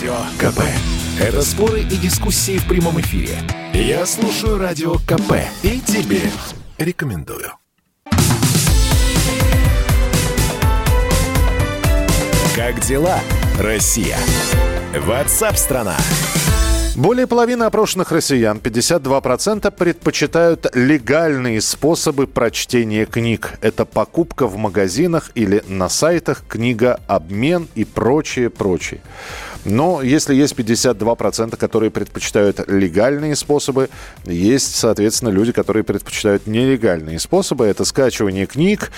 Радио КП. Это споры и дискуссии в прямом эфире. Я слушаю Радио КП и тебе рекомендую. Как дела, Россия? Ватсап-страна! Более половины опрошенных россиян, 52%, предпочитают легальные способы прочтения книг. Это покупка в магазинах или на сайтах, книга, обмен и прочее, прочее. Но если есть 52%, которые предпочитают легальные способы, есть, соответственно, люди, которые предпочитают нелегальные способы. Это скачивание книг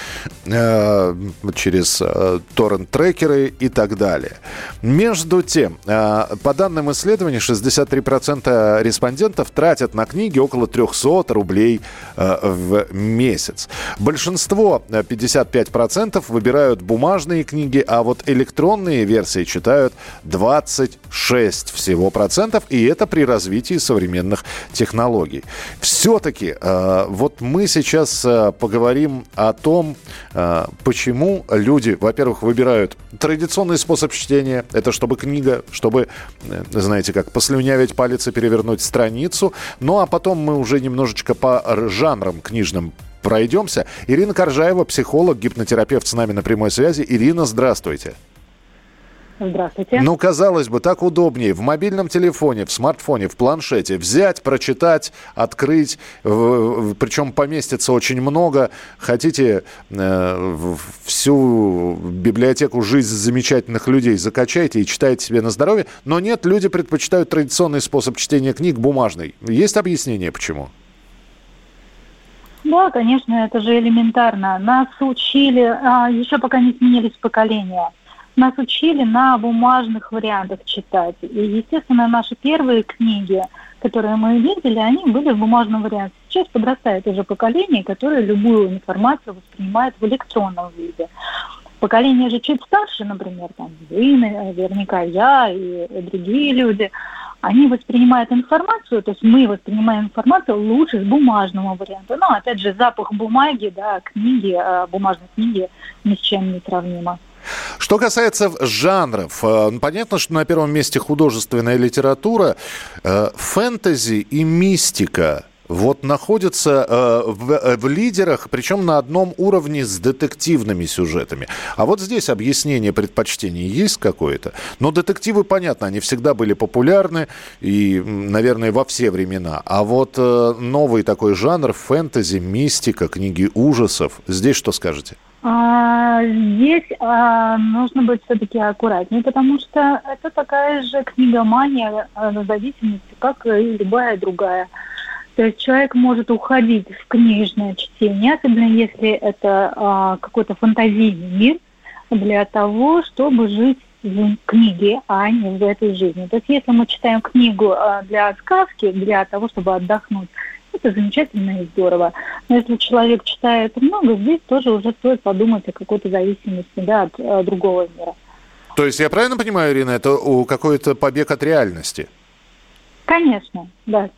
э, через э, торрент-трекеры и так далее. Между тем, э, по данным исследований, 63% респондентов тратят на книги около 300 рублей э, в месяц. Большинство, 55%, э, выбирают бумажные книги, а вот электронные версии читают 20 26 всего процентов, и это при развитии современных технологий. Все-таки э, вот мы сейчас э, поговорим о том, э, почему люди, во-первых, выбирают традиционный способ чтения, это чтобы книга, чтобы, э, знаете, как послюнявить палец и перевернуть страницу, ну а потом мы уже немножечко по жанрам книжным пройдемся. Ирина Коржаева, психолог, гипнотерапевт с нами на прямой связи. Ирина, здравствуйте. Здравствуйте. Ну, казалось бы, так удобнее в мобильном телефоне, в смартфоне, в планшете взять, прочитать, открыть, причем поместится очень много. Хотите э, всю библиотеку «Жизнь замечательных людей» закачайте и читайте себе на здоровье. Но нет, люди предпочитают традиционный способ чтения книг бумажный. Есть объяснение, почему? Да, конечно, это же элементарно. Нас учили, а, еще пока не сменились поколения – нас учили на бумажных вариантах читать. И, естественно, наши первые книги, которые мы видели, они были в бумажном варианте. Сейчас подрастает уже поколение, которое любую информацию воспринимает в электронном виде. Поколение же чуть старше, например, там, вы, наверняка я и другие люди, они воспринимают информацию, то есть мы воспринимаем информацию лучше с бумажного варианта. Но, опять же, запах бумаги, да, книги, а, бумажной книги ни с чем не сравнимо. Что касается жанров, э, ну, понятно, что на первом месте художественная литература, э, фэнтези и мистика вот находятся э, в, в лидерах, причем на одном уровне с детективными сюжетами. А вот здесь объяснение предпочтений есть какое-то. Но детективы, понятно, они всегда были популярны и, наверное, во все времена. А вот э, новый такой жанр фэнтези, мистика, книги ужасов. Здесь что скажете? А, здесь а, нужно быть все-таки аккуратнее, потому что это такая же книгомания а, на зависимости, как и любая другая. То есть человек может уходить в книжное чтение, особенно если это а, какой-то фантазийный мир, для того, чтобы жить в книге, а не в этой жизни. То есть если мы читаем книгу а, для сказки, для того, чтобы отдохнуть, это замечательно и здорово. Но если человек читает много, здесь тоже уже стоит подумать о какой-то зависимости да, от э, другого мира. То есть я правильно понимаю, Ирина, это какой-то побег от реальности? Конечно, да.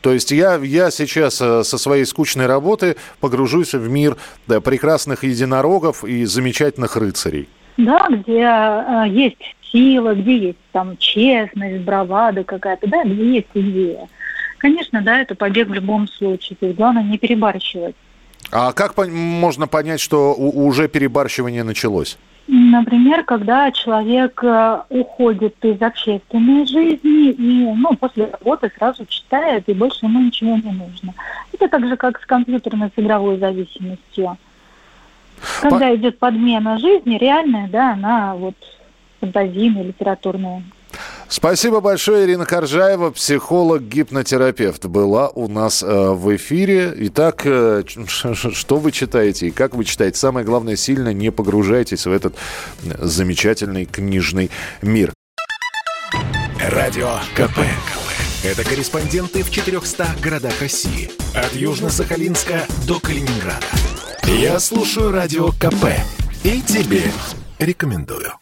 То есть я, я сейчас э, со своей скучной работы погружусь в мир да, прекрасных единорогов и замечательных рыцарей. Да, где э, есть сила, где есть там честность, бравада какая-то, да, где есть идея. Конечно, да, это побег в любом случае. То есть главное не перебарщивать. А как можно понять, что уже перебарщивание началось? Например, когда человек э, уходит из общественной жизни и ну, после работы сразу читает, и больше ему ничего не нужно. Это так же, как с компьютерной с игровой зависимостью. Когда По... идет подмена жизни, реальная, да, она вот фантазийная, литературная. Спасибо большое, Ирина Коржаева, психолог, гипнотерапевт, была у нас э, в эфире. Итак, э, что вы читаете и как вы читаете? Самое главное, сильно не погружайтесь в этот замечательный книжный мир. Радио КП. Это корреспонденты в 400 городах России. От Южно-Сахалинска до Калининграда. Я слушаю Радио КП и тебе рекомендую.